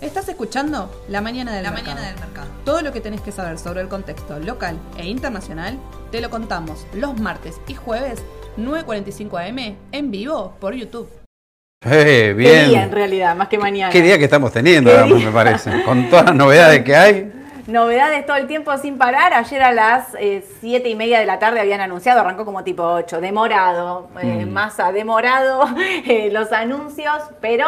Estás escuchando La Mañana del, La mercado. Mañana del Mercado. Todo lo que tenés que saber sobre el contexto local e internacional te lo contamos los martes y jueves 9.45 am en vivo por YouTube. Eh, Qué bien. día en realidad, más que mañana. Qué día que estamos teniendo, Qué además, día. me parece. Con todas las novedades que hay. Novedades todo el tiempo sin parar. Ayer a las eh, siete y media de la tarde habían anunciado, arrancó como tipo 8, demorado, eh, Mm. masa demorado, eh, los anuncios, pero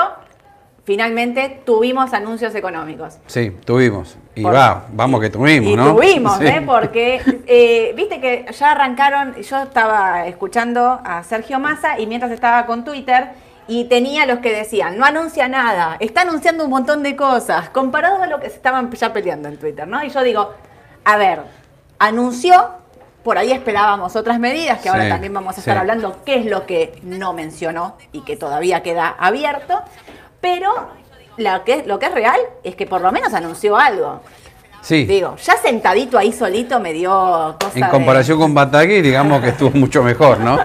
finalmente tuvimos anuncios económicos. Sí, tuvimos. Y Por- va, vamos que tuvimos, y ¿no? tuvimos, Sí. ¿eh? Porque, eh, viste que ya arrancaron, yo estaba escuchando a Sergio Massa y mientras estaba con Twitter y tenía los que decían, no anuncia nada, está anunciando un montón de cosas, comparado a lo que se estaban ya peleando en Twitter, ¿no? Y yo digo, a ver, anunció, por ahí esperábamos otras medidas, que ahora también vamos a estar sí. hablando qué es lo que no mencionó y que todavía queda abierto, pero lo que, lo que es real es que por lo menos anunció algo. Sí. Digo, ya sentadito ahí solito me dio cosa En comparación con Batagui, digamos que estuvo mucho mejor, ¿no?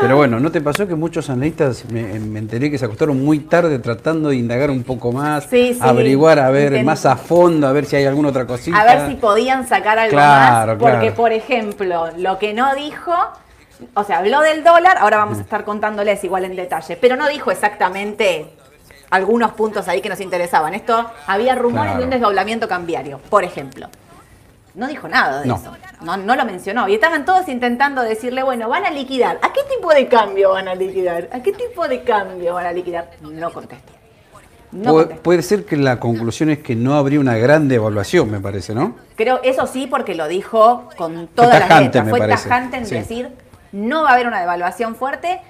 Pero bueno, ¿no te pasó que muchos analistas, me, me enteré que se acostaron muy tarde tratando de indagar un poco más, Sí, sí. averiguar, a ver Intent- más a fondo, a ver si hay alguna otra cosita? A ver si podían sacar algo Claro, más. Porque, claro. por ejemplo, lo que no dijo, o sea, habló del dólar, ahora vamos a estar contándoles igual en detalle, pero no dijo exactamente algunos puntos ahí que nos interesaban. Esto, había rumores Claro. de un desdoblamiento cambiario, por ejemplo. No dijo nada de No. eso. No, no lo mencionó. Y estaban todos intentando decirle, bueno, van a liquidar. ¿A qué tipo de cambio van a liquidar? ¿A qué tipo de cambio van a liquidar? No contesté. No Pu- puede ser que la conclusión es que no habría una gran devaluación, me parece, ¿no? Creo, eso sí, porque lo dijo con todas las tajante, letras. me Fue tajante en Sí. decir, no va a haber una devaluación fuerte.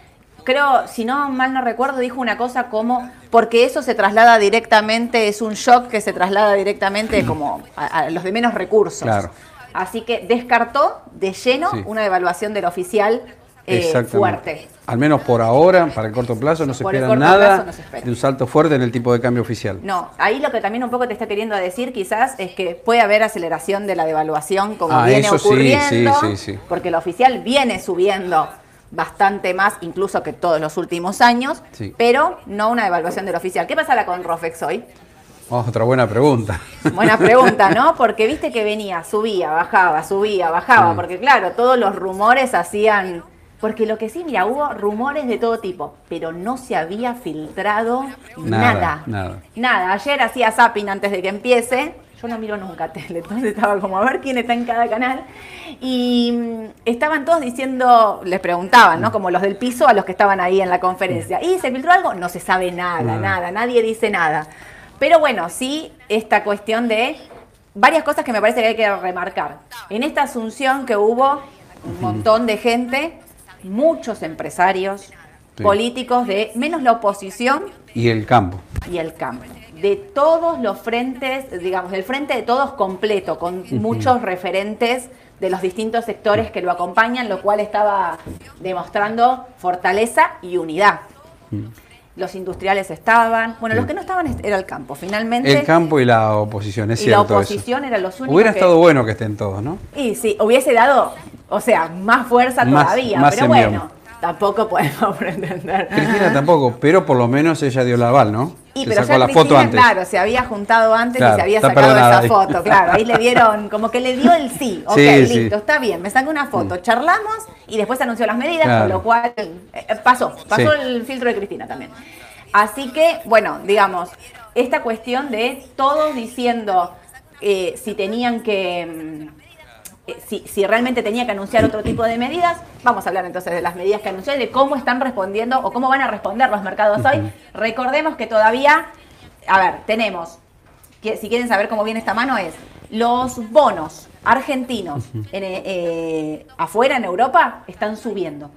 Creo, si no mal no recuerdo, dijo una cosa como, porque eso se traslada directamente, es un shock que se traslada directamente como a, a los de menos recursos. Claro. Así que descartó de lleno Sí. una devaluación del oficial eh, fuerte. Al menos por ahora, para el corto plazo, no se Por espera nada plazo no se espera. de un salto fuerte en el tipo de cambio oficial. No, ahí lo que también un poco te está queriendo decir quizás es que puede haber aceleración de la devaluación como Ah, viene eso sí, ocurriendo, sí, sí, sí. porque el oficial viene subiendo bastante más incluso que todos los últimos años, Sí. pero no una devaluación del oficial. ¿Qué pasará con Rofex hoy? Otra buena pregunta. Buena pregunta, ¿no? Porque viste que venía, subía, bajaba, subía, bajaba, Sí. porque claro, todos los rumores hacían... Porque lo que sí, mira, hubo rumores de todo tipo, pero no se había filtrado Nada, nada. nada. Nada, ayer hacía zapping antes de que empiece. Yo no miro nunca tele, entonces estaba como a ver quién está en cada canal. Y mm, estaban todos diciendo, les preguntaban, ¿no? Como los del piso a los que estaban ahí en la conferencia. ¿Y se filtró algo? No se sabe nada, Nada. nada, nadie dice nada. Pero bueno, sí, esta cuestión de varias cosas que me parece que hay que remarcar. En esta asunción que hubo un montón de gente, muchos empresarios, Sí. políticos de menos la oposición Y el campo. y el campo. De todos los frentes, digamos, del frente de todos completo, con muchos referentes de los distintos sectores que lo acompañan, lo cual estaba demostrando fortaleza y unidad. Los industriales estaban, bueno, los que no estaban era el campo, finalmente. El campo y la oposición, es y la cierto. eso. oposición eran los únicos Hubiera que- estado bueno que estén todos, ¿no? Y sí, hubiese dado, o sea, más fuerza Más- todavía, más pero envión. bueno, tampoco podemos pretender. Cristina tampoco, pero por lo menos ella dio la aval, ¿no? Y Se pero sacó ya la Cristina, foto antes. claro, se había juntado antes y se había sacado perdonada esa ahí. foto, claro. Ahí le dieron, como que le dio el sí. Ok, Sí, sí. listo, está bien, me saqué una foto, charlamos y después anunció las medidas, Claro. con lo cual eh, pasó, pasó Sí. el filtro de Cristina también. Así que, bueno, digamos, esta cuestión de todos diciendo eh, si tenían que. Mm, eh, Si, si realmente tenía que anunciar otro tipo de medidas, vamos a hablar entonces de las medidas que anunció y de cómo están respondiendo o cómo van a responder los mercados hoy. Recordemos que todavía, a ver, tenemos, que, si quieren saber cómo viene esta mano, es los bonos argentinos en, eh, eh, afuera en Europa están subiendo.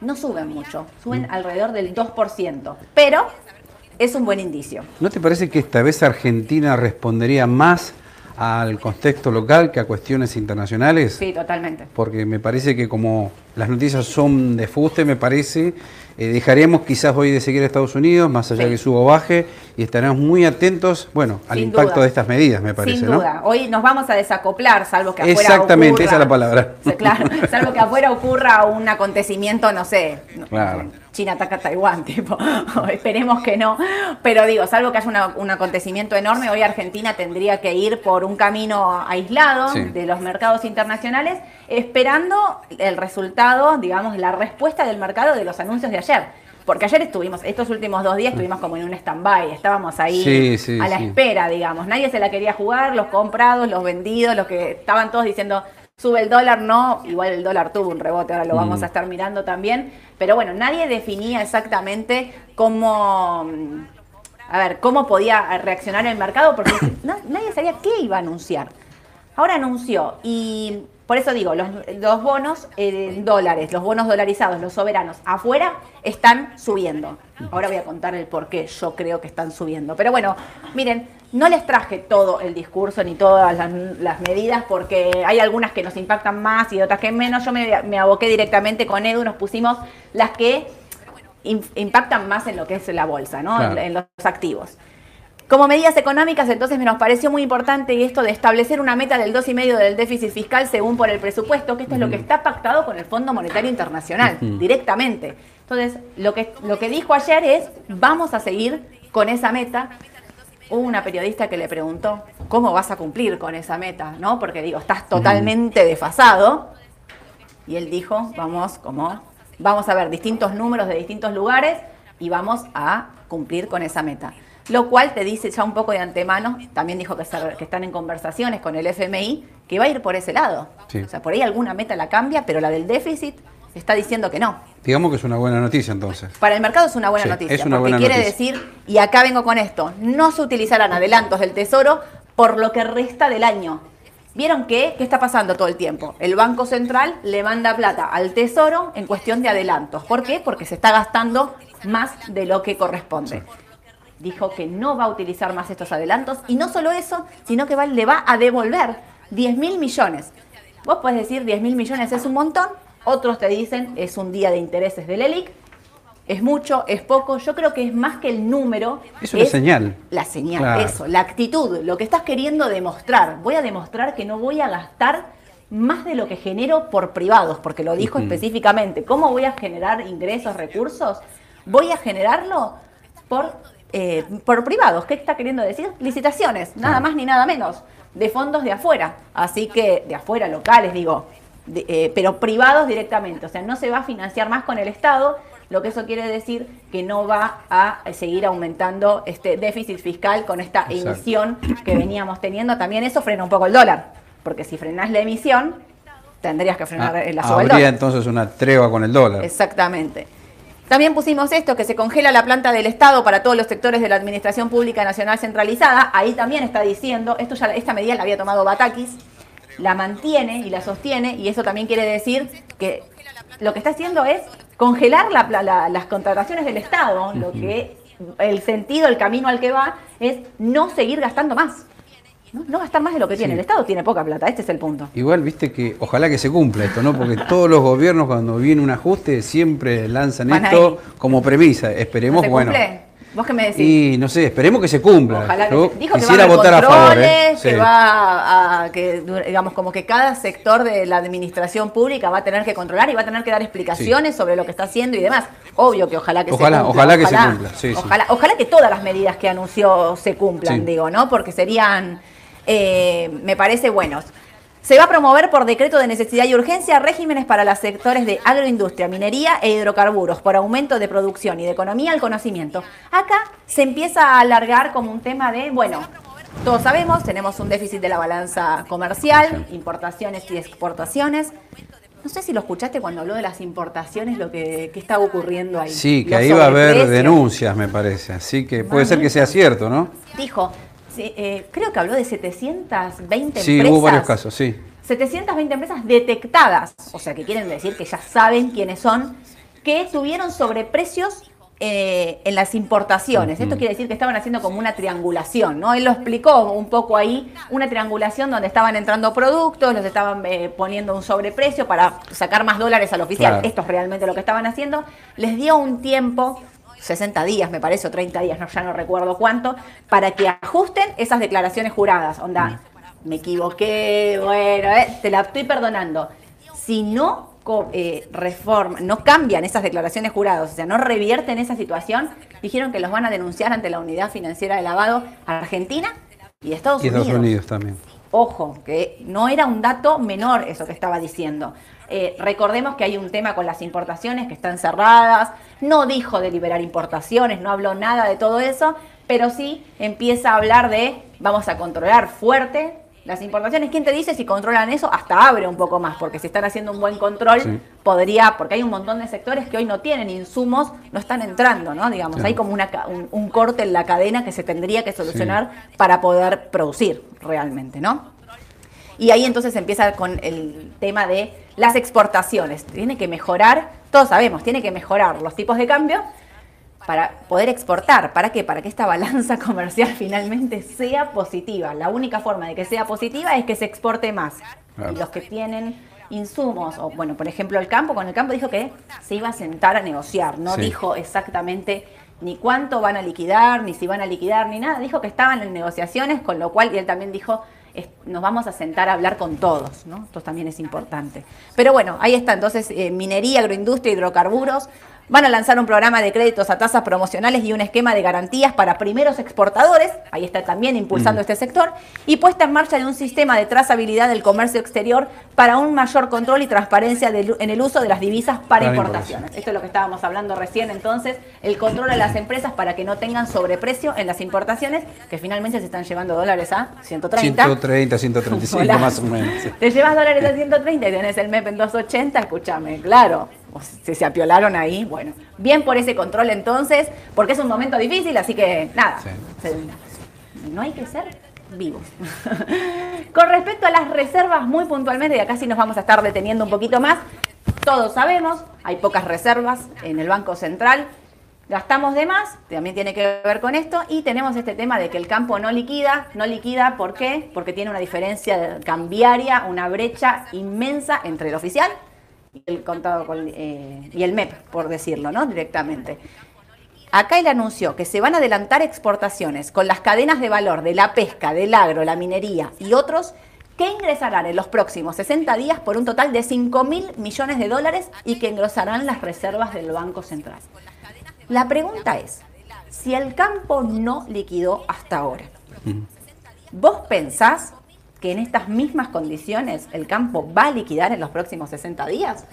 No suben mucho, suben alrededor del 2%, pero es un buen indicio. ¿No te parece que esta vez Argentina respondería más al contexto local que a cuestiones internacionales? Sí, totalmente. Porque me parece que como las noticias son de fuste, me parece, eh, dejaríamos quizás hoy de seguir a Estados Unidos, más allá Sí. que suba o baje, y estaremos muy atentos, bueno, al Sin impacto duda. de estas medidas, me parece, Sin ¿no? duda. Hoy nos vamos a desacoplar, salvo que afuera Exactamente, ocurra- esa es la palabra. Claro, salvo que afuera ocurra un acontecimiento, no sé. Claro. China ataca a Taiwán, tipo, esperemos que no. Pero digo, salvo que haya un acontecimiento enorme, hoy Argentina tendría que ir por un camino aislado de los mercados internacionales, esperando el resultado, digamos, la respuesta del mercado de los anuncios de ayer. Porque ayer estuvimos, estos últimos dos días estuvimos como en un stand-by, estábamos ahí a la espera, digamos. Nadie se la quería jugar, los comprados, los vendidos, los que estaban todos diciendo, sube el dólar, no, igual el dólar tuvo un rebote, ahora lo vamos mm. a estar mirando también, pero bueno, nadie definía exactamente cómo, a ver, cómo podía reaccionar el mercado, porque nadie sabía qué iba a anunciar. Ahora anunció y por eso digo, los, bonos en dólares, los bonos dolarizados, los soberanos afuera están subiendo. Ahora voy a contar el por qué yo creo que están subiendo. Pero bueno, miren, no les traje todo el discurso ni todas las, medidas porque hay algunas que nos impactan más y otras que menos. Yo me, aboqué directamente con Edu, nos pusimos las que impactan más en lo que es la bolsa, ¿no? en los activos. Como medidas económicas, entonces me nos pareció muy importante esto de establecer una meta del 2,5 del déficit fiscal según por el presupuesto, que esto es lo que está pactado con el Fondo Monetario Internacional, directamente. Entonces, lo que, lo que dijo ayer es, vamos a seguir con esa meta. Hubo una periodista que le preguntó, ¿cómo vas a cumplir con esa meta? ¿No? Porque digo, estás totalmente desfasado. Y él dijo, vamos, como, vamos a ver distintos números de distintos lugares y vamos a cumplir con esa meta lo cual te dice ya un poco de antemano, también dijo que, están en conversaciones con el FMI, que va a ir por ese lado. O sea, por ahí alguna meta la cambia, pero la del déficit está diciendo que no. Digamos que es una buena noticia entonces. Para el mercado es una buena noticia, es porque quiere decir, y acá vengo con esto, no se utilizarán adelantos del Tesoro por lo que resta del año. ¿Vieron qué? ¿Qué está pasando todo el tiempo? El Banco Central le manda plata al Tesoro en cuestión de adelantos. ¿Por qué? Porque se está gastando más de lo que corresponde dijo que no va a utilizar más estos adelantos y no solo eso, sino que le va a devolver 10 mil millones. Vos podés decir 10 mil millones es un montón, otros te dicen es un día de intereses del ELIC, es mucho, es poco, yo creo que es más que el número. Es una señal. La señal, eso, la actitud, lo que estás queriendo demostrar. Voy a demostrar que no voy a gastar más de lo que genero por privados, porque lo dijo específicamente. ¿Cómo voy a generar ingresos, recursos? Voy a generarlo por eh, por privados. ¿Qué está queriendo decir? Licitaciones, nada más ni nada menos, de fondos de afuera. Así que, de afuera, locales, digo, eh, pero privados directamente. O sea, no se va a financiar más con el Estado, lo que eso quiere decir que no va a seguir aumentando este déficit fiscal con esta emisión que veníamos teniendo. También eso frena un poco el dólar, porque si frenás la emisión, tendrías que frenar ah, la suba dólar. entonces una tregua con el dólar. Exactamente. También pusimos esto, que se congela la planta del Estado para todos los sectores de la Administración Pública Nacional Centralizada. Ahí también está diciendo, esto ya, esta medida la había tomado Batakis, la mantiene y la sostiene, y eso también quiere decir que lo que está haciendo es congelar las contrataciones del Estado, lo que el sentido, el camino al que va es no seguir gastando más. ¿no? no gastar más de lo que tiene. El Estado tiene poca plata, este es el punto. Igual, viste que ojalá que se cumpla esto, ¿no? Porque todos los gobiernos cuando viene un ajuste siempre lanzan esto como premisa. Esperemos, bueno. ¿Vos qué me decís? Y no sé, esperemos que se cumpla. Ojalá que dijo que va a votar a favor. ¿eh? Que va a, que, digamos, como que cada sector de la administración pública va a tener que controlar y va a tener que dar explicaciones sobre lo que está haciendo y demás. Obvio que ojalá que se cumpla. Ojalá que se cumpla. ojalá, ojalá que todas las medidas que anunció se cumplan, digo, ¿no? Porque serían eh, me parece buenos. Se va a promover por decreto de necesidad y urgencia regímenes para los sectores de agroindustria, minería e hidrocarburos por aumento de producción y de economía al conocimiento. Acá se empieza a alargar como un tema de, bueno, todos sabemos, tenemos un déficit de la balanza comercial, importaciones y exportaciones. No sé si lo escuchaste cuando habló de las importaciones, lo que, estaba ocurriendo ahí. Sí, que ahí va a haber denuncias, me parece. Así que puede ser que sea cierto, ¿no? Dijo, eh, creo que habló de 720 empresas. Sí, hubo varios casos, sí. 720 empresas detectadas, o sea, que quieren decir que ya saben quiénes son, que tuvieron sobreprecios eh, en las importaciones. Esto quiere decir que estaban haciendo como una triangulación, ¿no? Él lo explicó un poco ahí, una triangulación donde estaban entrando productos, los estaban eh, poniendo un sobreprecio para sacar más dólares al oficial. Esto es realmente lo que estaban haciendo. Les dio un tiempo 60 días, me parece, o 30 días, no, ya no recuerdo cuánto, para que ajusten esas declaraciones juradas. Onda, me equivoqué, bueno, eh, te la estoy perdonando. Si no eh, no cambian esas declaraciones juradas, o sea, no revierten esa situación, dijeron que los van a denunciar ante la Unidad Financiera de Lavado a Argentina y Estados y Unidos. Estados Unidos también. Ojo, que no era un dato menor eso que estaba diciendo. Eh, recordemos que hay un tema con las importaciones que están cerradas, no dijo de liberar importaciones, no habló nada de todo eso, pero sí empieza a hablar de vamos a controlar fuerte las importaciones. ¿Quién te dice si controlan eso? Hasta abre un poco más, porque si están haciendo un buen control, Sí. podría, porque hay un montón de sectores que hoy no tienen insumos, no están entrando, ¿no? Digamos, Claro. hay como una, ca- un, un corte en la cadena que se tendría que solucionar para poder producir realmente, ¿no? Y ahí entonces empieza con el tema de las exportaciones. Tiene que mejorar, todos sabemos, tiene que mejorar los tipos de cambio para poder exportar. ¿Para qué? Para que esta balanza comercial finalmente sea positiva. La única forma de que sea positiva es que se exporte más. Claro. Y los que tienen insumos, o bueno, por ejemplo el campo, con el campo dijo que se iba a sentar a negociar, no Sí. dijo exactamente ni cuánto van a liquidar, ni si van a liquidar, ni nada, dijo que estaban en negociaciones, con lo cual, y él también dijo, nos vamos a sentar a hablar con todos, ¿no? Esto también es importante. Pero bueno, ahí está, entonces, eh, minería, agroindustria, hidrocarburos, van a lanzar un programa de créditos a tasas promocionales y un esquema de garantías para primeros exportadores, ahí está también impulsando este sector, y puesta en marcha de un sistema de trazabilidad del comercio exterior para un mayor control y transparencia del- en el uso de las divisas para, Para importaciones. Esto es lo que estábamos hablando recién, entonces, el control a las empresas para que no tengan sobreprecio en las importaciones, que finalmente se están llevando dólares a 130. 130, 135 Hola. más o menos. sí. Te llevas dólares a 130 y tenés el MEP en 280, escúchame, claro. O Si se apiolaron ahí, bueno. Bien por ese control entonces, porque es un momento difícil, así que nada. Sí. se- no hay que ser vivos. Con respecto a las reservas, muy puntualmente, y acá sí nos vamos a estar deteniendo un poquito más, todos sabemos, hay pocas reservas en el Banco Central. Gastamos de más, también tiene que ver con esto, y tenemos este tema de que el campo no liquida, no liquida, ¿por qué? Porque tiene una diferencia cambiaria, una brecha inmensa entre el oficial el contado con, eh, y el MEP, por decirlo, ¿no? Directamente. Acá él anunció que se van a adelantar exportaciones con las cadenas de valor de la pesca, del agro, la minería y otros que ingresarán en los próximos 60 días por un total de 5 mil millones de dólares y que engrosarán las reservas del Banco Central. La pregunta es, si el campo no liquidó hasta ahora, ¿vos pensás que en estas mismas condiciones el campo va a liquidar en los próximos 60 días?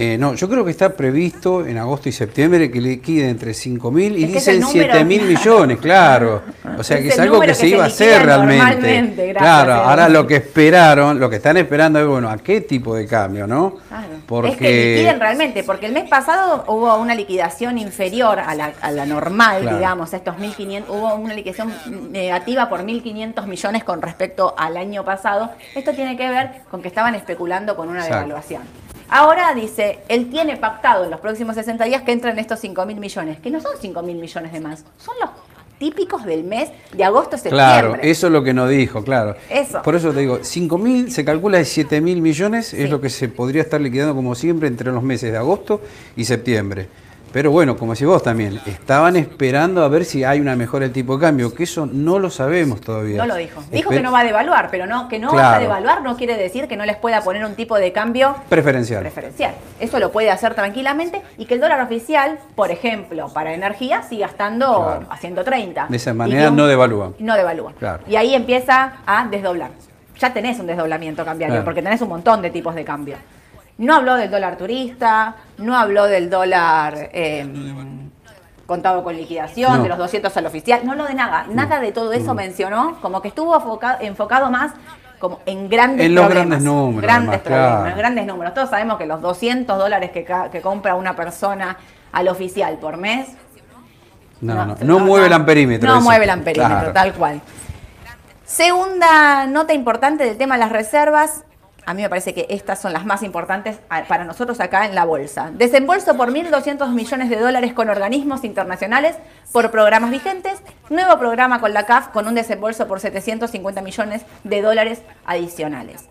Eh, no, yo creo que está previsto en agosto y septiembre que liquide entre 5 mil y Es dicen número, 7 mil claro. millones, claro. O sea Es que es algo que que se se iba a hacer realmente. claro, ahora lo que esperaron, lo que están esperando es, bueno, ¿a qué tipo de cambio, no? Claro. Porque Es que liquiden realmente, porque el mes pasado hubo una liquidación inferior a la, a la normal, Claro. digamos, estos 1.500, hubo una liquidación negativa por 1.500 millones con respecto al año pasado. Esto tiene que ver con que estaban especulando con una Exacto. devaluación. Ahora dice, él tiene pactado en los próximos 60 días que entren estos 5.000 millones, que no son 5.000 millones de más, son los típicos del mes de agosto-septiembre. Claro, eso es lo que nos dijo, claro. Eso. Por eso te digo, 5 mil, se calcula de 7 mil millones, Sí. es lo que se podría estar liquidando como siempre entre los meses de agosto y septiembre. Pero bueno, como decís vos también, estaban esperando a ver si hay una mejora del tipo de cambio, que eso no lo sabemos todavía. No lo dijo. Dijo que no va a devaluar, pero no, que no va a Claro. devaluar no quiere decir que no les pueda poner un tipo de cambio Preferencial. preferencial. Eso lo puede hacer tranquilamente y que el dólar oficial, por ejemplo, para energía siga estando Claro. a 130. De esa manera un- no devalúa. No devalúa. Claro. Y ahí empieza a desdoblar. Ya tenés un desdoblamiento cambiario Claro. porque tenés un montón de tipos de cambio. No habló del dólar turista, no habló del dólar eh, contado con liquidación, No. de los 200 al oficial, no habló de nada. Nada de todo eso mencionó, como que estuvo enfocado, enfocado más como en grandes En los problemas. grandes números, Grandes además, problemas, claro. grandes números. Todos sabemos que los 200 dólares que, que compra una persona al oficial por mes No, no, no, mueve el amperímetro. No eso. mueve el amperímetro, Claro. tal cual. Segunda nota importante del tema de las reservas. A mí me parece que estas son las más importantes para nosotros acá en la bolsa. Desembolso por 1.200 millones de dólares con organismos internacionales por programas vigentes. Nuevo programa con la CAF con un desembolso por 750 millones de dólares adicionales.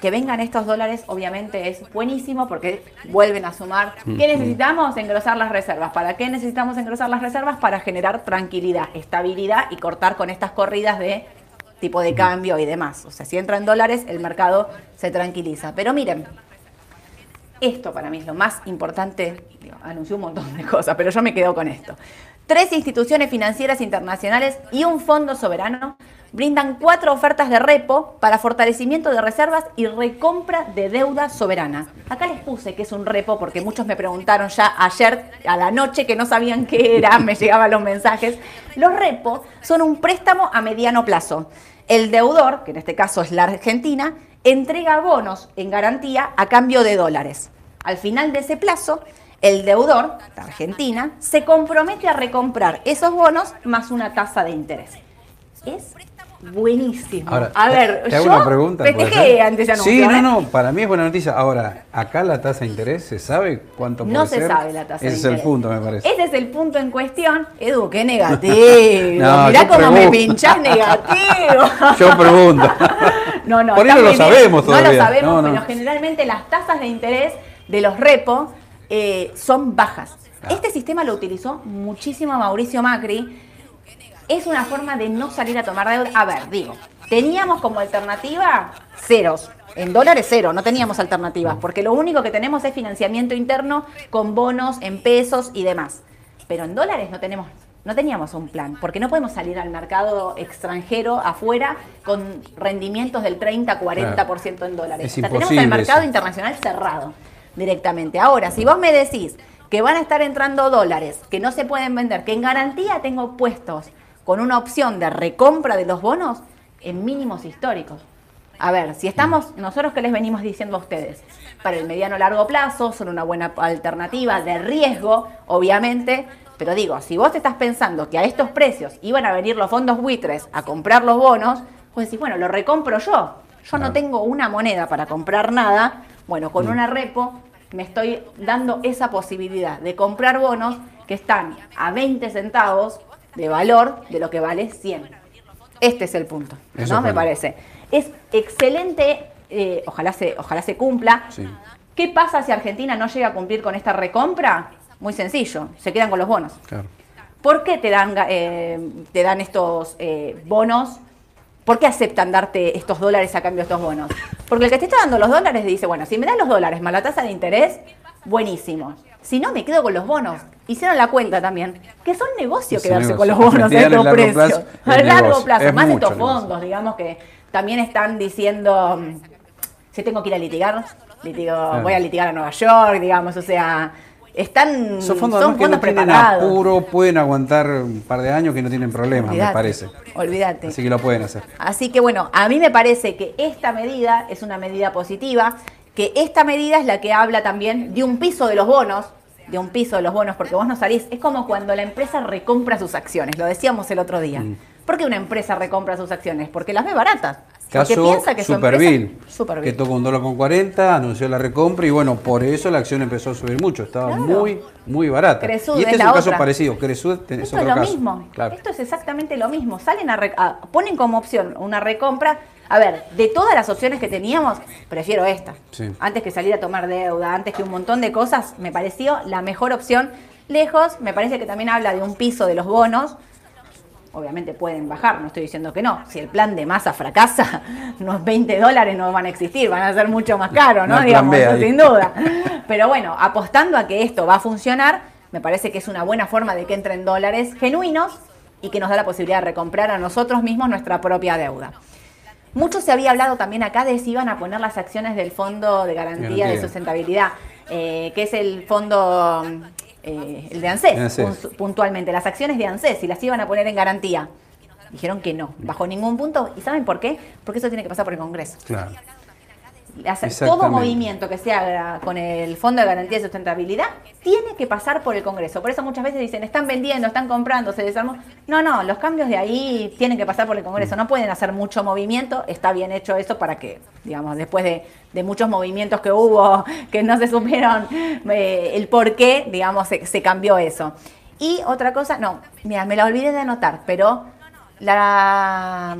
Que vengan estos dólares obviamente es buenísimo porque vuelven a sumar. ¿Qué necesitamos? Engrosar las reservas. ¿Para qué necesitamos engrosar las reservas? Para generar tranquilidad, estabilidad y cortar con estas corridas de tipo de cambio y demás. O sea, si entra en dólares, el mercado se tranquiliza. Pero miren, esto para mí es lo más importante, anunció un montón de cosas, pero yo me quedo con esto. Tres instituciones financieras internacionales y un fondo soberano brindan cuatro ofertas de repo para fortalecimiento de reservas y recompra de deuda soberana. Acá les puse que es un repo porque muchos me preguntaron ya ayer a la noche que no sabían qué era, me llegaban los mensajes. Los repos son un préstamo a mediano plazo. El deudor, que en este caso es la Argentina, entrega bonos en garantía a cambio de dólares. Al final de ese plazo, el deudor, la Argentina, se compromete a recomprar esos bonos más una tasa de interés. Es buenísimo. Ahora, a ver, te hago yo una pregunta. ¿puede festejé ser? ante ese anuncio. Sí, no, ¿eh? no, para mí es buena noticia. Ahora, acá la tasa de interés, ¿se sabe cuánto puede No se sabe la tasa de Ese es interés. el punto, me parece. Ese es el punto en cuestión. Edu, qué negativo. No, Mirá cómo me pinchás negativo. Yo pregunto. No, no, Por no lo sabemos No lo todavía. sabemos, No, no. pero generalmente las tasas de interés de los repos eh, son bajas. Claro. Este sistema lo utilizó muchísimo Mauricio Macri. Es una forma de no salir a tomar deuda. A ver, digo, teníamos como alternativa ceros. En dólares cero, no teníamos alternativas, porque lo único que tenemos es financiamiento interno con bonos en pesos y demás. Pero en dólares no tenemos, no teníamos un plan, porque no podemos salir al mercado extranjero afuera con rendimientos del 30-40% en dólares. Es o sea, tenemos el mercado eso. internacional cerrado directamente. Ahora, si vos me decís que van a estar entrando dólares que no se pueden vender, que en garantía tengo puestos con una opción de recompra de los bonos en mínimos históricos. A ver, si estamos, nosotros que les venimos diciendo a ustedes, para el mediano largo plazo son una buena alternativa de riesgo, obviamente, pero digo, si vos estás pensando que a estos precios iban a venir los fondos buitres a comprar los bonos, pues decís, bueno, lo recompro yo. Yo no tengo una moneda para comprar nada, bueno, con una repo me estoy dando esa posibilidad de comprar bonos que están a 20 centavos de valor de lo que vale 100. Este es el punto, Eso ¿no? Me parece. Es excelente, eh, ojalá, se, ojalá se cumpla. Sí. ¿Qué pasa si Argentina no llega a cumplir con esta recompra? Muy sencillo, se quedan con los bonos. Claro. ¿Por qué te dan, eh, te dan estos eh, bonos? ¿Por qué aceptan darte estos dólares a cambio de estos bonos? Porque el que te está dando los dólares dice, bueno, si me dan los dólares más la tasa de interés, buenísimo. Si no, me quedo con los bonos. Hicieron la cuenta también, que son negocio Es quedarse negocio. con los bonos a estos precios. a largo plazo, es más estos negocio. fondos, digamos que también están diciendo, mm, si tengo que ir a litigar, litigo, voy a litigar a Nueva York, digamos, o sea, están Esos fondos son que no fondos tienen apuro, pueden aguantar un par de años que no tienen problemas, me parece. Olvídate. Así que lo pueden hacer. Así que bueno, a mí me parece que esta medida es una medida positiva, que esta medida es la que habla también de un piso de los bonos, de un piso de los bonos, porque vos no salís, es como cuando la empresa recompra sus acciones, lo decíamos el otro día. Mm. ¿Por qué una empresa recompra sus acciones? Porque las ve baratas. Porque Caso piensa que su Superville, empresa- Superville. que tocó un dólar con 40, anunció la recompra y bueno, por eso la acción empezó a subir mucho. Estaba Claro. muy, muy barata. Cresud y este es un caso otra. parecido. Cresud es Esto otro es lo caso. mismo. Claro. Esto es exactamente lo mismo. Salen a, a- ponen como opción una recompra. A ver, de todas las opciones que teníamos, prefiero esta. Sí. Antes que salir a tomar deuda, antes que un montón de cosas, me pareció la mejor opción. Lejos, me parece que también habla de un piso de los bonos. Obviamente pueden bajar, no estoy diciendo que no. Si el plan de masa fracasa, unos 20 dólares no van a existir, van a ser mucho más caros, ¿no? No Digamos, sin duda. Pero bueno, apostando a que esto va a funcionar, me parece que es una buena forma de que entren dólares genuinos y que nos da la posibilidad de recomprar a nosotros mismos nuestra propia deuda. Mucho se había hablado también acá de si iban a poner las acciones del Fondo de Garantía de. Sustentabilidad, eh, que es el fondo, eh, el de ANSES, puntualmente, las acciones de ANSES, si las iban a poner en garantía. Dijeron que no, bajo ningún punto. ¿Y saben por qué? Porque eso tiene que pasar por el Congreso. Claro. Hacer todo movimiento que se haga con el Fondo de Garantía de Sustentabilidad tiene que pasar por el Congreso. Por eso muchas veces dicen, están vendiendo, están comprando, se desarmó. No, no, los cambios de ahí tienen que pasar por el Congreso. No pueden hacer mucho movimiento. Está bien hecho eso para que, digamos, después de, de muchos movimientos que hubo, que no se supieron eh, el por qué, digamos, se, se cambió eso. Y otra cosa, no, mira, me la olvidé de anotar, pero la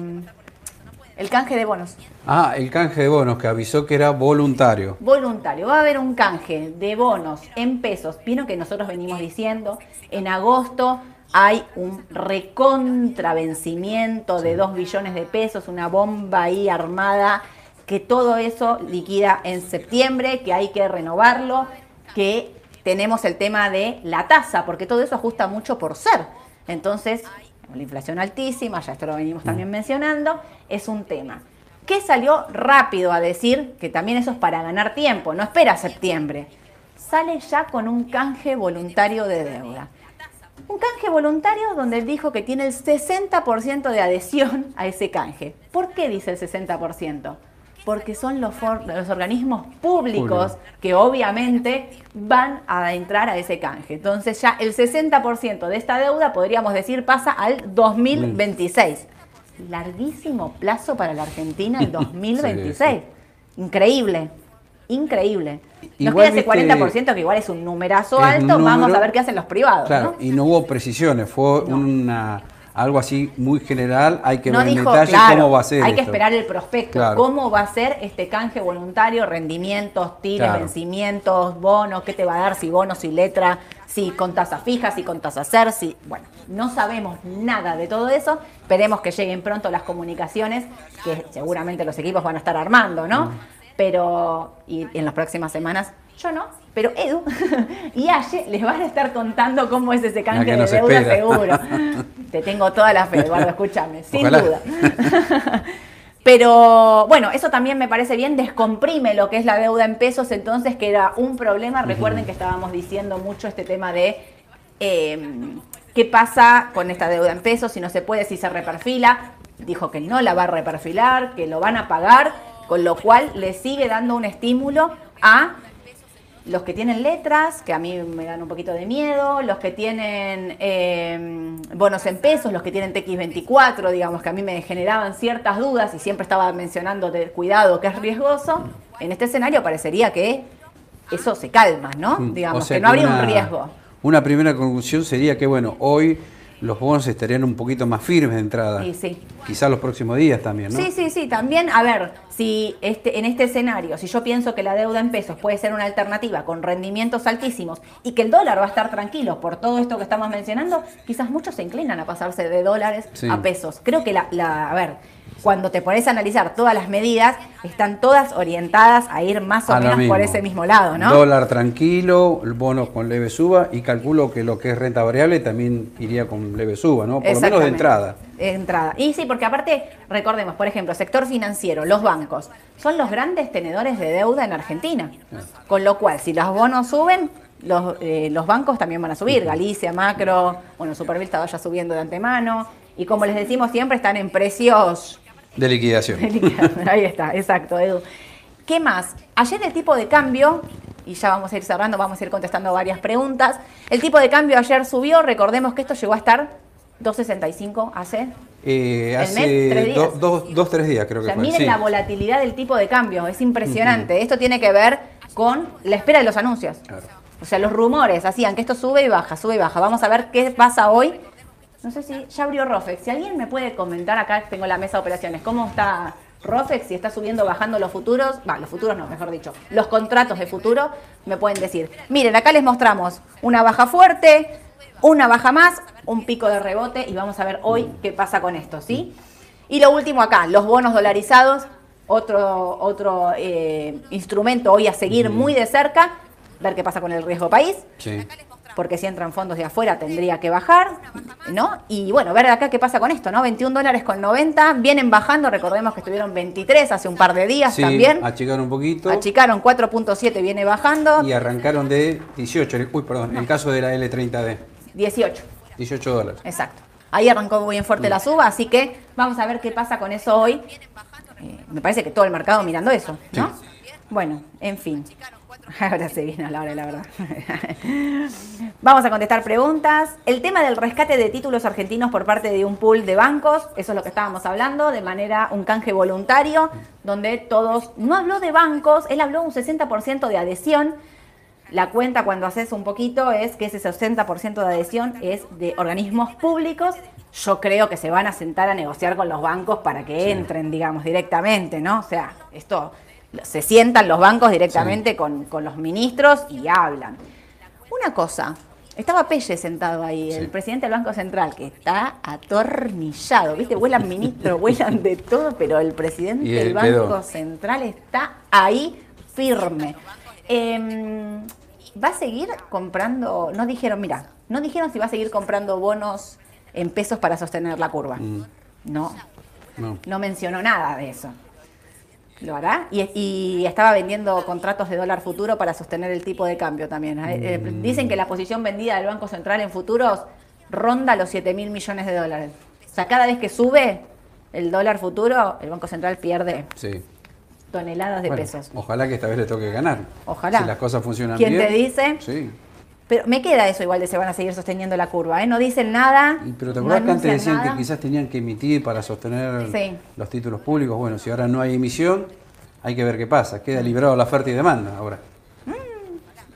el canje de bonos. Ah, el canje de bonos que avisó que era voluntario. voluntario. Va a haber un canje de bonos en pesos. Vino que nosotros venimos diciendo, en agosto hay un recontravencimiento de 2 billones de pesos, una bomba ahí armada que todo eso liquida en septiembre, que hay que renovarlo, que tenemos el tema de la tasa, porque todo eso ajusta mucho por ser. Entonces, la inflación altísima, ya esto lo venimos también mencionando, es un tema. ¿Qué salió rápido a decir? Que también eso es para ganar tiempo, no espera septiembre. Sale ya con un canje voluntario de deuda. Un canje voluntario donde él dijo que tiene el 60% de adhesión a ese canje. ¿Por qué dice el 60%? Porque son los, los organismos públicos que obviamente van a entrar a ese canje. Entonces ya el 60% de esta deuda, podríamos decir, pasa al 2026. Larguísimo plazo para la Argentina el 2026. Increíble, increíble. Nos queda ese 40% que igual es un numerazo alto, vamos a ver qué hacen los privados. Claro, y no hubo precisiones, fue una algo así muy general, hay que ver en detalle cómo va a ser. Hay que esperar el prospecto, cómo va a ser este canje voluntario, rendimientos, tires, vencimientos, bonos, qué te va a dar, si bonos, si letra, si con tasa fija, si con tasa ser, si. Bueno, no sabemos nada de todo eso. Esperemos que lleguen pronto las comunicaciones, que seguramente los equipos van a estar armando, ¿no? Pero, y en las próximas semanas, yo no, pero Edu y Aye les van a estar contando cómo es ese canje de deuda seguro. Te tengo toda la fe, Eduardo, escúchame, sin duda. Pero bueno, eso también me parece bien, descomprime lo que es la deuda en pesos, entonces que era un problema. Recuerden que estábamos diciendo mucho este tema de em, qué pasa con esta deuda en pesos, si no se puede, si se reperfila. Dijo que no la va a reperfilar, que lo van a pagar, con lo cual le sigue dando un estímulo a los que tienen letras, que a mí me dan un poquito de miedo, los que tienen eh, bonos en pesos, los que tienen TX24, digamos, que a mí me generaban ciertas dudas y siempre estaba mencionando de cuidado que es riesgoso, en este escenario parecería que eso se calma, ¿no? Mm, digamos, que no habría un riesgo. Una primera conclusión sería que, bueno, hoy los bonos estarían un poquito más firmes de entrada. Sí, sí. Quizás los próximos días también, ¿no? Sí, sí, sí. También, a ver, si este, en este escenario, si yo pienso que la deuda en pesos puede ser una alternativa con rendimientos altísimos y que el dólar va a estar tranquilo por todo esto que estamos mencionando, quizás muchos se inclinan a pasarse de dólares a pesos. Creo que la, la, a ver, cuando te pones a analizar todas las medidas, están todas orientadas a ir más o menos por ese mismo lado, ¿no? Dólar tranquilo, bonos con leve suba y calculo que lo que es renta variable también iría con leve suba, ¿no? Por lo menos de entrada. De entrada. Y sí, porque aparte, recordemos, por ejemplo, sector financiero, los bancos, son los grandes tenedores de deuda en Argentina. Con lo cual, si los bonos suben, los, eh, los bancos también van a subir. Galicia, Macro, bueno, Supervista vaya subiendo de antemano. Y como les decimos siempre, están en precios de liquidación. Ahí está, exacto, Edu. ¿Qué más? Ayer el tipo de cambio, y ya vamos a ir cerrando, vamos a ir contestando varias preguntas. El tipo de cambio ayer subió, recordemos que esto llegó a estar 2.65 hace... Eh, hace ¿Tres días? dos, tres días creo que o Miren la volatilidad del tipo de cambio, es impresionante. Esto tiene que ver con la espera de los anuncios. O sea, los rumores hacían que esto sube y baja, sube y baja. Vamos a ver qué pasa hoy no sé si ya abrió Rofex. Si alguien me puede comentar acá, tengo la mesa de operaciones, cómo está Rofex, si está subiendo o bajando los futuros, va, los futuros no, mejor dicho, los contratos de futuro, me pueden decir. Miren, acá les mostramos una baja fuerte, una baja más, un pico de rebote y vamos a ver hoy qué pasa con esto, ¿sí? Y lo último acá, los bonos dolarizados, otro, otro eh, instrumento hoy a seguir muy de cerca, ver qué pasa con el riesgo país. Sí porque si entran fondos de afuera tendría que bajar, ¿no? Y bueno, ver acá qué pasa con esto, ¿no? 21 dólares con 90, vienen bajando, recordemos que estuvieron 23 hace un par de días sí, también. achicaron un poquito. Achicaron 4.7, viene bajando. Y arrancaron de 18, uy, perdón, en el caso de la L30D. 18. 18 dólares. Exacto. Ahí arrancó muy bien fuerte la suba, así que vamos a ver qué pasa con eso hoy. Eh, me parece que todo el mercado mirando eso, ¿no? Bueno, en fin. Ahora se viene a la hora la verdad. Vamos a contestar preguntas. El tema del rescate de títulos argentinos por parte de un pool de bancos, eso es lo que estábamos hablando, de manera un canje voluntario, donde todos, no habló de bancos, él habló un 60% de adhesión. La cuenta cuando haces un poquito es que ese 60% de adhesión es de organismos públicos. Yo creo que se van a sentar a negociar con los bancos para que entren, digamos, directamente, ¿no? O sea, esto se sientan los bancos directamente con, los ministros y hablan. Una cosa, Estaba Pelle sentado ahí, el presidente del Banco Central, que está atornillado, ¿viste? Vuelan ministros, vuelan de todo, pero el presidente del Banco Central está ahí firme. Em, ¿Va a seguir comprando? No dijeron, mira, no dijeron si va a seguir comprando bonos en pesos para sostener la curva. Mm. No, no. No mencionó nada de eso. ¿Lo hará? Y, estaba vendiendo contratos de dólar futuro para sostener el tipo de cambio también. Eh, eh, mm. Dicen que la posición vendida del Banco Central en futuros ronda los 7 mil millones de dólares. O sea, cada vez que sube el dólar futuro, el Banco Central pierde toneladas de pesos. Ojalá que esta vez le toque ganar. Ojalá. Si las cosas funcionan bien. ¿Quién te dice? Sí. Pero me queda eso igual de se van a seguir sosteniendo la curva, ¿eh? No dicen nada. Pero te acuerdas que antes decían que quizás tenían que emitir para sostener los títulos públicos. Bueno, si ahora no hay emisión, hay que ver qué pasa. Queda librado la oferta y demanda ahora. Mm.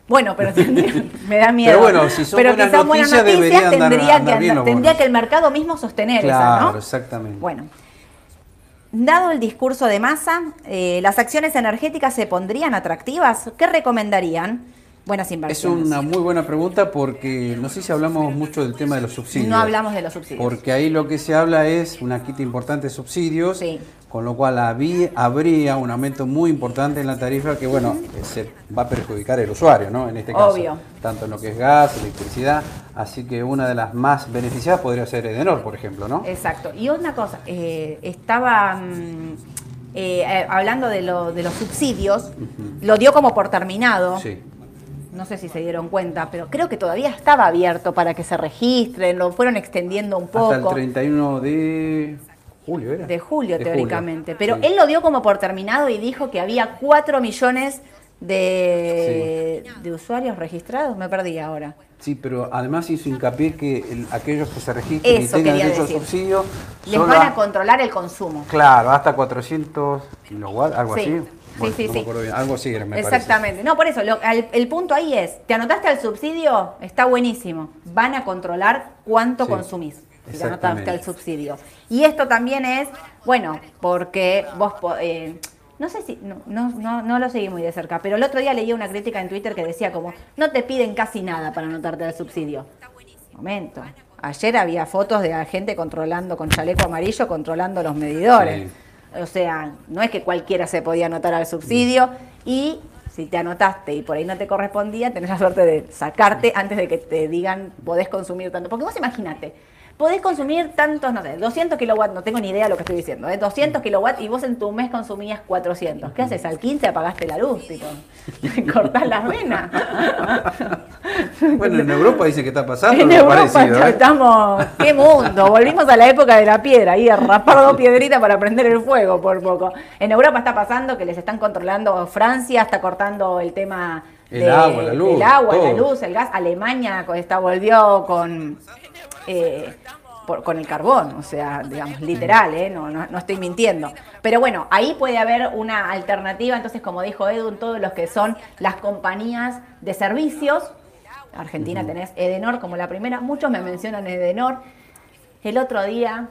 Bueno, pero me da miedo. Pero bueno, si son pero buenas noticias, buenas noticias tendría, que, tendría que el mercado mismo sostener claro, esa, ¿no? exactamente. Bueno, Dado el discurso de masa, eh, ¿las acciones energéticas se pondrían atractivas? ¿Qué recomendarían? Buenas inversiones? Es una muy buena pregunta porque no sé si hablamos mucho del tema de los subsidios. No hablamos de los subsidios. Porque ahí lo que se habla es una quita importante de subsidios, con lo cual habría un aumento muy importante en la tarifa que, bueno, se va a perjudicar al usuario, ¿no? En este caso. Obvio. Tanto en lo que es gas, electricidad. Así que una de las más beneficiadas podría ser Edenor, por ejemplo, ¿no? Exacto. Y una cosa, eh, estaba... Eh, eh, hablando de, de, los subsidios, lo dio como por terminado. Sí no sé si se dieron cuenta, pero creo que todavía estaba abierto para que se registren, lo fueron extendiendo un poco. Hasta el 31 de julio, ¿era? De julio, teóricamente. Pero él lo dio como por terminado y dijo que había 4 millones de, de usuarios registrados. Me perdí ahora. Sí, pero además hizo hincapié que aquellos que se registren y tengan derecho al subsidio... Les van a controlar el consumo. Claro, hasta 400 kilowatts, algo así sí, sí, sí. Algo así me Exactamente. No, por eso, el, punto ahí es, ¿te anotaste al subsidio? Está buenísimo. Van a controlar cuánto consumís. Si te anotaste al subsidio. Y esto también es, bueno, porque vos... Eh, no sé si, no, no, no, lo seguí muy de cerca, pero el otro día leí una crítica en Twitter que decía como, no te piden casi nada para anotarte al subsidio. Momento. Ayer había fotos de la gente controlando con chaleco amarillo, controlando los medidores. O sea, no es que cualquiera se podía anotar al subsidio y si te anotaste y por ahí no te correspondía, tenés la suerte de sacarte antes de que te digan podés consumir tanto. Porque vos imagínate, podés consumir tantos, no sé, 200 kilowatts, no tengo ni idea de lo que estoy diciendo, ¿eh? 200 kilowatts y vos en tu mes consumías 400. ¿Qué haces? Al 15 apagaste la luz, tipo, cortás las venas. bueno, en Europa dice que está pasando. En Europa ¿eh? estamos, qué mundo, volvimos a la época de la piedra, ahí a rapar dos piedritas para prender el fuego por poco. En Europa está pasando que les están controlando, Francia está cortando el tema... El agua, la luz. El agua, la luz, el gas. Alemania está, volvió con eh, con el carbón, o sea, digamos, literal, ¿eh? no, no, estoy mintiendo. Pero bueno, ahí puede haber una alternativa, entonces, como dijo Edu, todos los que son las compañías de servicios, Argentina tenés Edenor como la primera, muchos me mencionan Edenor. El otro día,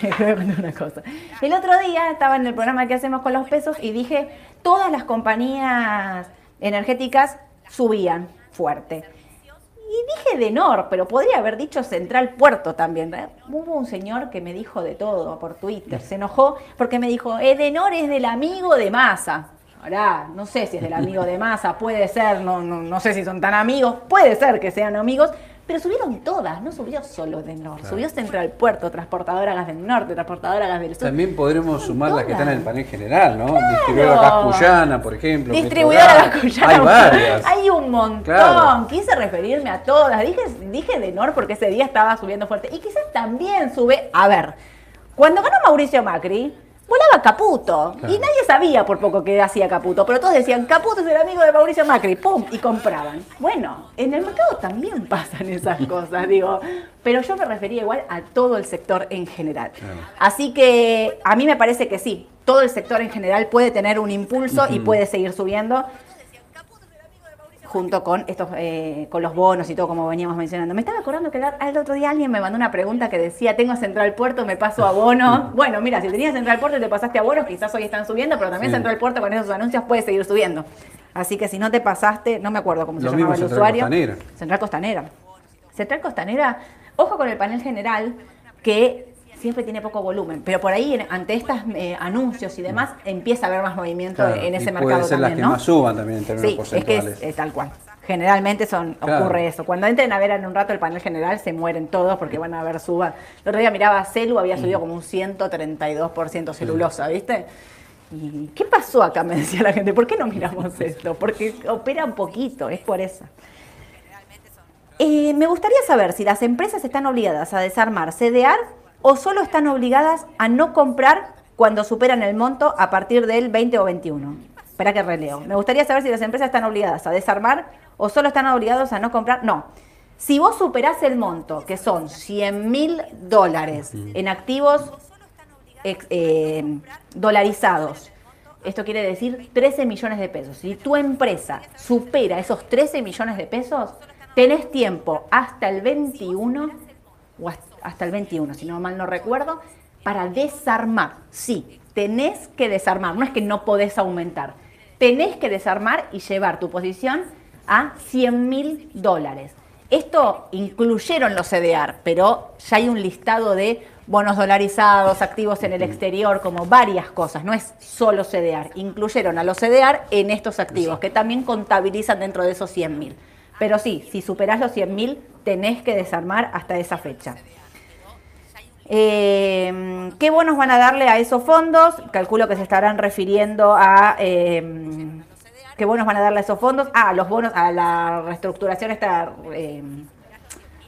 una cosa. El otro día estaba en el programa que hacemos con los pesos y dije, todas las compañías energéticas subían fuerte. Y dije Denor, pero podría haber dicho Central Puerto también. ¿eh? Hubo un señor que me dijo de todo por Twitter. Se enojó porque me dijo, Edenor es del amigo de Massa. Ahora, no sé si es del amigo de Massa, puede ser, no, no, no sé si son tan amigos, puede ser que sean amigos, pero subieron todas, no subió solo de norte, subió Central Puerto, Transportadora Gas del Norte, Transportadora Gas del Sur. También podremos sumar las que están en el panel general, ¿no? Distribuidora Gas Cuyana, por ejemplo. Distribuidora Gas Cuyana. Hay varias. Hay un montón. Quise referirme a todas. Dije, dije de Nor porque ese día estaba subiendo fuerte. Y quizás también sube. A ver, cuando ganó Mauricio Macri, volaba Caputo. Y nadie sabía por poco que hacía Caputo, pero todos decían, Caputo es el amigo de Mauricio Macri, ¡pum! Y compraban. Bueno, en el mercado también pasan esas cosas, digo. Pero yo me refería igual a todo el sector en general. Así que a mí me parece que sí, todo el sector en general puede tener un impulso y puede seguir subiendo junto con estos eh, con los bonos y todo como veníamos mencionando. Me estaba acordando que el otro día alguien me mandó una pregunta que decía, tengo Central Puerto, me paso a bono. bueno, mira, si tenías Central Puerto y te pasaste a bonos, quizás hoy están subiendo, pero también Central Puerto con esos anuncios puede seguir subiendo. Así que si no te pasaste, no me acuerdo cómo se llamaba el usuario. Costanera. Central Costanera. Central Costanera, ojo con el panel general, que siempre tiene poco volumen, pero por ahí ante estos eh, anuncios y demás empieza a haber más movimiento Claro, en ese y mercado puede ser las también, que ¿no? más suban también en términos Sí, es que porcentuales. es, es tal cual. Generalmente son, Claro. ocurre eso. Cuando entren a ver en un rato el panel general, se mueren todos porque van a ver suba. El otro día miraba Celu, había subido como un 132% celulosa, ¿viste? ¿Y qué pasó acá? Me decía la gente. ¿Por qué no miramos esto? Porque opera un poquito, es por eso. Eh, me gustaría saber si las empresas están obligadas a desarmar CDR o solo están obligadas a no comprar cuando superan el monto a partir del 20 o 21. Espera que releo. Me gustaría saber si las empresas están obligadas a desarmar o solo están obligados a no comprar. No. Si vos superás el monto, que son 100 mil dólares en activos eh, dolarizados, esto quiere decir 13 millones de pesos. Si tu empresa supera esos 13 millones de pesos, tenés tiempo hasta el 21, o hasta- hasta el 21, si no mal no recuerdo, para desarmar. Sí, tenés que desarmar, no es que no podés aumentar. Tenés que desarmar y llevar tu posición a 100 mil dólares. Esto incluyeron los CDR, pero ya hay un listado de bonos dolarizados, activos en el exterior, como varias cosas, no es solo CDR. Incluyeron a los CDR en estos activos, que también contabilizan dentro de esos 100 mil. Pero sí, si superás los 100 mil, tenés que desarmar hasta esa fecha. Eh, ¿Qué bonos van a darle a esos fondos? Calculo que se estarán refiriendo a... eh, ¿Qué bonos van a darle a esos fondos? Ah, los bonos, a la reestructuración, esta, eh,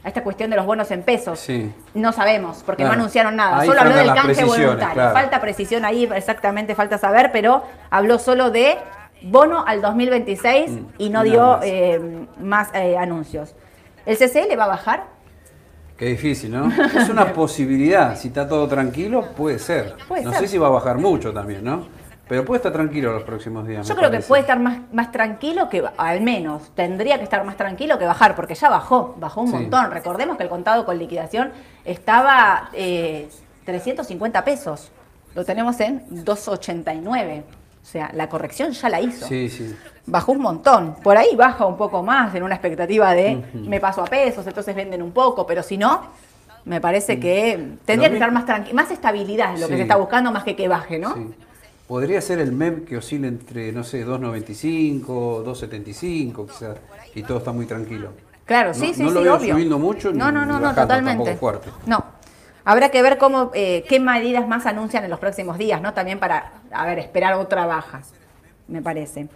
a esta cuestión de los bonos en pesos. Sí. No sabemos, porque no anunciaron nada. Ahí solo habló del canje voluntario. claro. Falta precisión ahí, exactamente falta saber, pero habló solo de bono al 2026 y no Mm, dio más. más anuncios. ¿El CCL va a bajar? Qué difícil, ¿no? Es una posibilidad. Si está todo tranquilo, puede ser. Puede no ser. sé si va a bajar mucho también, ¿no? Pero puede estar tranquilo los próximos días. Yo creo que puede estar más, más tranquilo que, al menos, tendría que estar más tranquilo que bajar, porque ya bajó, bajó un Sí. montón. Recordemos que el contado con liquidación estaba eh, 350 pesos. Lo tenemos en 289. O sea, la corrección ya la hizo. Sí, sí. Bajó un montón. Por ahí baja un poco más en una expectativa de me paso a pesos, entonces venden un poco, pero si no, me parece que tendría que estar más tranquilo. Más estabilidad es lo que Sí. se está buscando, más que que baje, ¿no? sí. Podría ser el MEP que oscila entre, no sé, 2.95, 2.75, quizás, y todo está muy tranquilo. Claro, No- sí, sí, no lo sí, veo obvio. subiendo mucho no, no, ni no, no, bajando totalmente. fuerte. No. Habrá que ver cómo, eh, qué medidas más anuncian en los próximos días, ¿no? También para, a ver, esperar otra baja, me parece.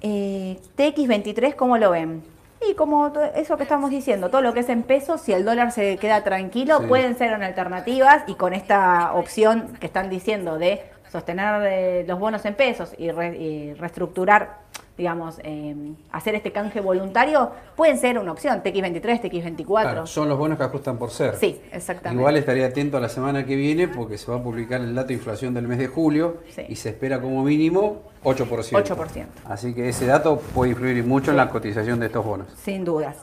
Eh, TX23, ¿cómo lo ven? Y como eso que estamos diciendo, todo lo que es en pesos, si el dólar se queda tranquilo, Sí. pueden ser una alternativas y con esta opción que están diciendo de sostener eh, los bonos en pesos y, re- y reestructurar, digamos, eh, hacer este canje voluntario, pueden ser una opción, TX23, TX24. Claro, son los bonos que ajustan por ser. Sí, exactamente. Igual estaría atento a la semana que viene porque se va a publicar el dato de inflación del mes de julio Sí. y se espera como mínimo 8%. 8%. Así que ese dato puede influir mucho en la cotización de estos bonos. Sin dudas.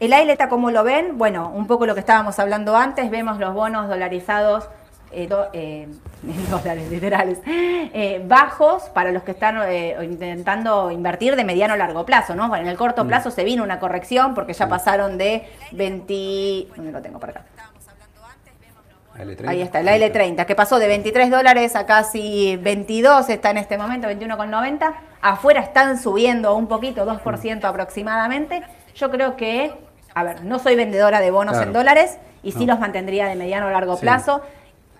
El AILETA, ¿cómo lo ven? Bueno, un poco lo que estábamos hablando antes, vemos los bonos dolarizados, eh, do- eh, en dólares literales, eh, bajos para los que están eh, intentando invertir de mediano a largo plazo, ¿no? En el corto plazo se vino una corrección porque ya pasaron de 20... ¿Dónde lo tengo por acá? L30. Ahí está, la L30, que pasó de 23 dólares a casi 22, está en este momento 21,90. Afuera están subiendo un poquito, 2% aproximadamente. Yo creo que, a ver, no soy vendedora de bonos Claro. en dólares y sí No. los mantendría de mediano a largo Sí. plazo.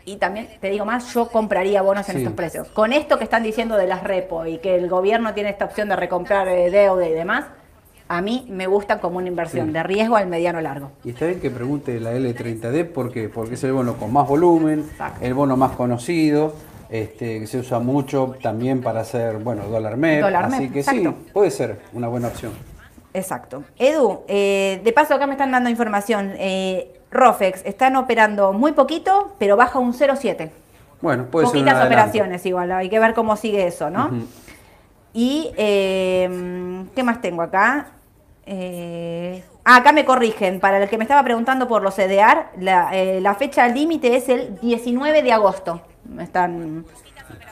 Y también, te digo más, yo compraría bonos en Sí. estos precios. Con esto que están diciendo de las repo y que el gobierno tiene esta opción de recomprar eh, deuda y demás, a mí me gustan como una inversión Sí. de riesgo al mediano largo. Y está bien que pregunte la L30D ¿por qué? porque es el bono con más volumen, Exacto. el bono más conocido, este, que se usa mucho también para hacer, bueno, dólar MEP. Dólar así MEP, que sí, puede ser una buena opción. Exacto. Edu, eh, de paso acá me están dando información. Eh, Rofex, están operando muy poquito, pero baja un 0,7. Bueno, puede ser Poquitas operaciones igual, hay que ver cómo sigue eso, ¿no? Y, eh, ¿qué más tengo acá? Eh, ah, acá me corrigen, para el que me estaba preguntando por los CDR, la, eh, la fecha límite es el 19 de agosto. Me están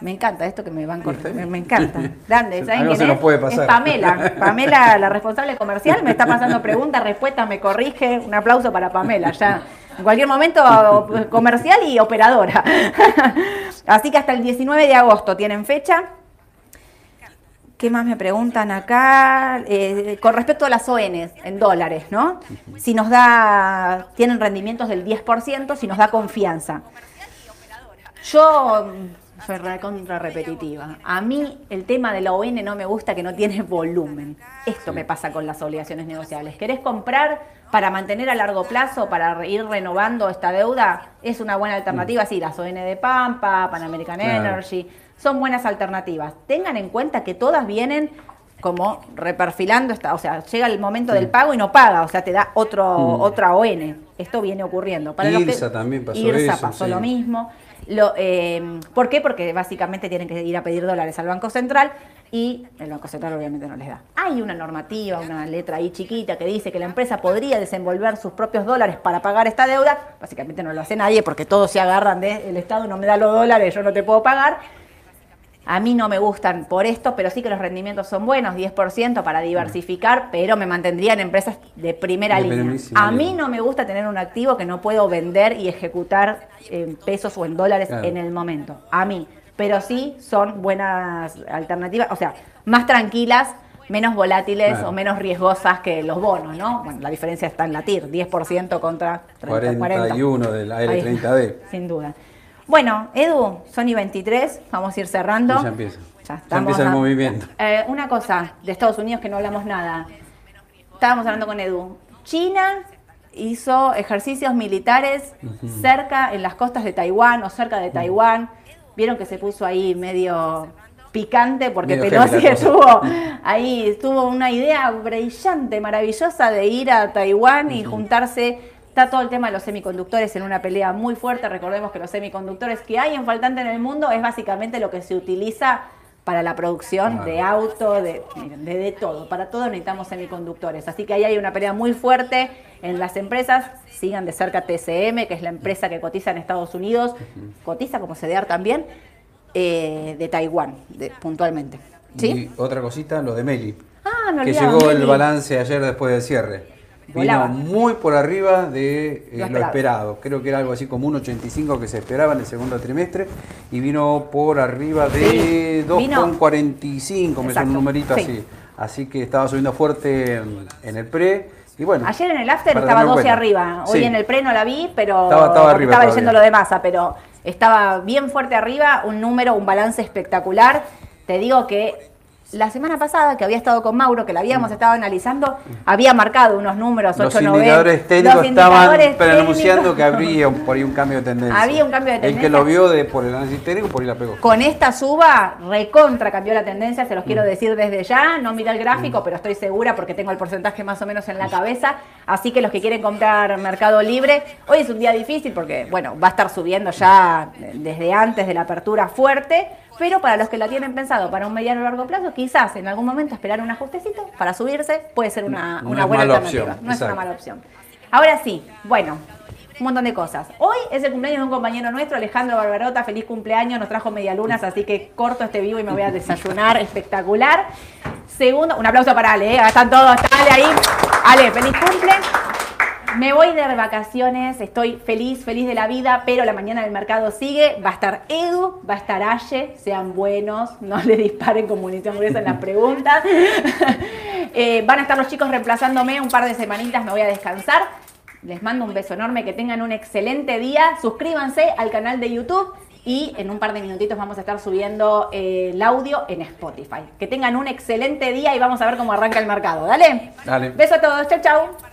Me encanta esto que me van con... Me, encanta. Grande, ¿saben Algo quién se nos es? puede Es pasar. Pamela. Pamela, la responsable comercial, me está pasando preguntas, respuestas, me corrige. Un aplauso para Pamela. Ya en cualquier momento comercial y operadora. Así que hasta el 19 de agosto tienen fecha. ¿Qué más me preguntan acá? Eh, con respecto a las ONs en dólares, ¿no? Si nos da, tienen rendimientos del 10%, si nos da confianza. Yo mm, soy recontra repetitiva. A mí el tema de la ON no me gusta que no tiene volumen. Esto me pasa con las obligaciones negociables. ¿Querés comprar para mantener a largo plazo, para ir renovando esta deuda? Es una buena alternativa. Sí, las ON de Pampa, Pan American Claro. Energy, son buenas alternativas. Tengan en cuenta que todas vienen como reperfilando esta, o sea, llega el momento del pago y no paga, o sea, te da otro, Mm. otra ON. Esto viene ocurriendo. los que- IRSA también pasó IRSA eso, pasó sí. lo mismo. Lo, eh, ¿Por qué? Porque básicamente tienen que ir a pedir dólares al Banco Central y el Banco Central obviamente no les da. Hay una normativa, una letra ahí chiquita que dice que la empresa podría desenvolver sus propios dólares para pagar esta deuda. Básicamente no lo hace nadie porque todos se agarran de el Estado no me da los dólares, yo no te puedo pagar. A mí no me gustan por esto, pero sí que los rendimientos son buenos, 10% para diversificar, pero me mantendría en empresas de primera De línea. A mí no me gusta tener un activo que no puedo vender y ejecutar en pesos o en dólares Claro. en el momento. A mí. Pero sí son buenas alternativas, o sea, más tranquilas, menos volátiles Claro. o menos riesgosas que los bonos, ¿no? Bueno, la diferencia está en la TIR, 10% contra 30, 40. 41 del Ahí, AL30D. Sin duda. Bueno, Edu, Sony 23, vamos a ir cerrando. Ya empieza. Ya, empieza el movimiento. Eh, una cosa de Estados Unidos que no hablamos nada. Estábamos hablando con Edu. China hizo ejercicios militares cerca, en las costas de Taiwán o cerca de Taiwán. Vieron que se puso ahí medio picante porque Medio Pelosi estuvo ahí, tuvo una idea brillante, maravillosa de ir a Taiwán y juntarse. Está todo el tema de los semiconductores en una pelea muy fuerte. Recordemos que los semiconductores que hay en faltante en el mundo es básicamente lo que se utiliza para la producción de auto, de, de, de todo. Para todo necesitamos semiconductores. Así que ahí hay una pelea muy fuerte en las empresas. Sigan de cerca TCM, que es la empresa que cotiza en Estados Unidos. Cotiza como CDR también, eh, de Taiwán, de- puntualmente. ¿Sí? Y otra cosita, lo de Meli. Ah, me que llegó el balance ayer después del cierre. Volaba. Vino muy por arriba de eh, Lo lo, esperado. Creo que era algo así como un 85 que se esperaba en el segundo trimestre y vino por arriba de Sí, vino- 2,45, me Exacto, un numerito sí. así. Así que estaba subiendo fuerte en, en el pre. Y bueno, Ayer en el after estaba tenerlo en 12 cuenta. arriba. Hoy Sí. en el pre no la vi, pero Estaba- estaba arriba estaba leyendo lo de masa, pero estaba bien fuerte arriba, un número, un balance espectacular. Te digo que la semana pasada, que había estado con Mauro, que la habíamos estado analizando, había marcado unos números Mm. Los 890. indicadores técnicos Los estaban indicadores pronunciando técnicos. que habría por ahí un cambio de tendencia. Había un cambio de El que tendencia. lo vio de, por el análisis técnico, por ahí la pegó. Con esta suba, recontra cambió la tendencia, se los quiero Mm. decir desde ya. No miré el gráfico, pero estoy segura porque tengo el porcentaje más o menos en la cabeza. Así que los que quieren comprar Mercado Libre, hoy es un día difícil porque, bueno, va a estar subiendo ya desde antes de la apertura fuerte. Pero para los que la tienen pensado para un mediano o largo plazo, quizás en algún momento esperar un ajustecito para subirse puede ser una, No una buena alternativa. opción, no es una mala opción. Ahora sí, bueno, un montón de cosas. Hoy es el cumpleaños de un compañero nuestro, Alejandro Barbarota. Feliz cumpleaños, nos trajo medialunas, así que corto este vivo y me voy a desayunar. Espectacular. Segundo, un aplauso para Ale, ¿eh? están todos, está Ale ahí. Ale, feliz cumple. Me voy de vacaciones, estoy feliz, feliz de la vida, pero la mañana del mercado sigue. Va a estar Edu, va a estar Aye, sean buenos, no le disparen con munición gruesa en las preguntas. Eh, van a estar los chicos reemplazándome un par de semanitas, me voy a descansar. Les mando un beso enorme, que tengan un excelente día. Suscríbanse al canal de YouTube y en un par de minutitos vamos a estar subiendo eh, el audio en Spotify. Que tengan un excelente día y vamos a ver cómo arranca el mercado. Dale. Dale. Beso a todos. Chau, chau.